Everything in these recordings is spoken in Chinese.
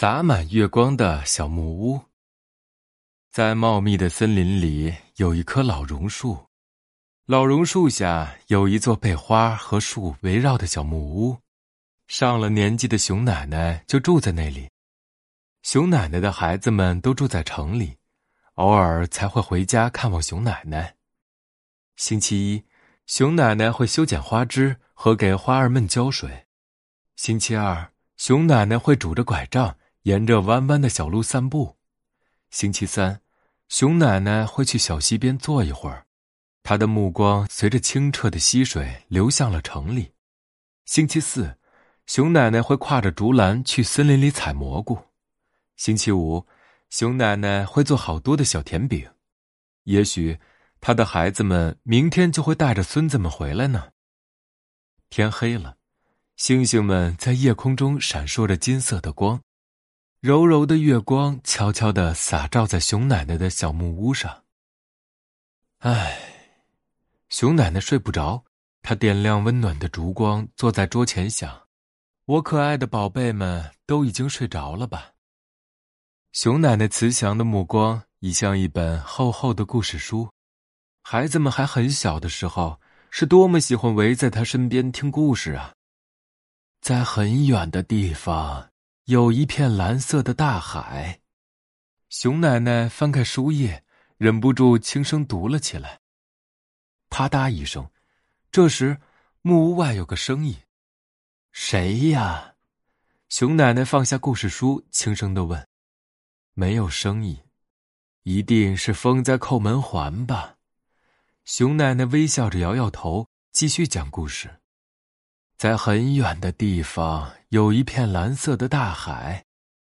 洒满月光的小木屋。在茂密的森林里，有一棵老榕树。老榕树下有一座被花和树围绕的小木屋。上了年纪的熊奶奶就住在那里。熊奶奶的孩子们都住在城里，偶尔才会回家看望熊奶奶。星期一，熊奶奶会修剪花枝和给花儿们浇水。星期二，熊奶奶会拄着拐杖沿着弯弯的小路散步。星期三，熊奶奶会去小溪边坐一会儿，她的目光随着清澈的溪水流向了城里。星期四，熊奶奶会挎着竹篮去森林里采蘑菇。星期五，熊奶奶会做好多的小甜饼。也许，她的孩子们明天就会带着孙子们回来呢。天黑了。星星们在夜空中闪烁着金色的光，柔柔的月光悄悄地洒照在熊奶奶的小木屋上。唉，熊奶奶睡不着，她点亮温暖的烛光，坐在桌前想：“我可爱的宝贝们都已经睡着了吧？”熊奶奶慈祥的目光已像一本厚厚的故事书，孩子们还很小的时候，是多么喜欢围在她身边听故事啊！在很远的地方，有一片蓝色的大海。熊奶奶翻开书页，忍不住轻声读了起来。啪嗒一声，这时木屋外有个声音：“谁呀？”熊奶奶放下故事书，轻声的问：“没有声音，一定是风在扣门环吧？”熊奶奶微笑着摇摇头，继续讲故事。在很远的地方，有一片蓝色的大海，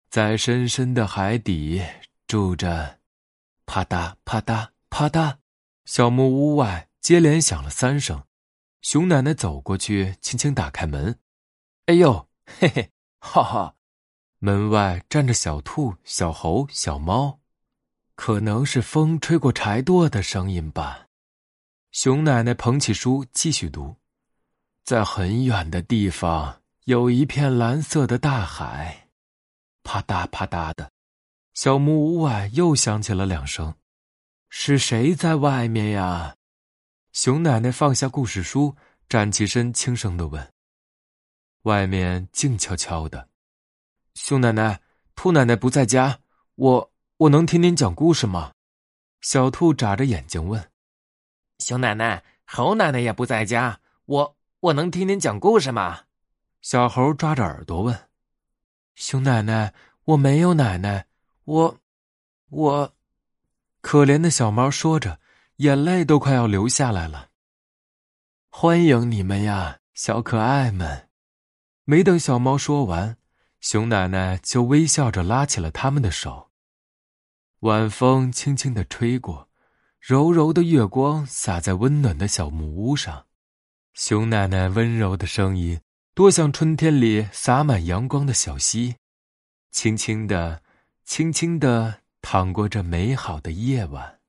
在深深的海底住着，啪嗒啪嗒啪嗒，小木屋外接连响了三声。熊奶奶走过去，轻轻打开门。哎呦，嘿嘿，哈哈！门外站着小兔、小猴、小猫，可能是风吹过柴垛的声音吧。熊奶奶捧起书，继续读。在很远的地方，有一片蓝色的大海，啪嗒啪嗒的，小木屋外又响起了两声。是谁在外面呀？熊奶奶放下故事书，站起身，轻声的问。外面静悄悄的。熊奶奶、兔奶奶不在家，我我能听您讲故事吗？小兔眨着眼睛问。熊奶奶、猴奶奶也不在家，我。我能听您讲故事吗？小猴抓着耳朵问：“熊奶奶，我没有奶奶，我，我。”可怜的小猫说着，眼泪都快要流下来了。欢迎你们呀，小可爱们！没等小猫说完，熊奶奶就微笑着拉起了他们的手。晚风轻轻的吹过，柔柔的月光洒在温暖的小木屋上。熊奶奶温柔的声音，多像春天里洒满阳光的小溪，轻轻的，轻轻的淌过这美好的夜晚。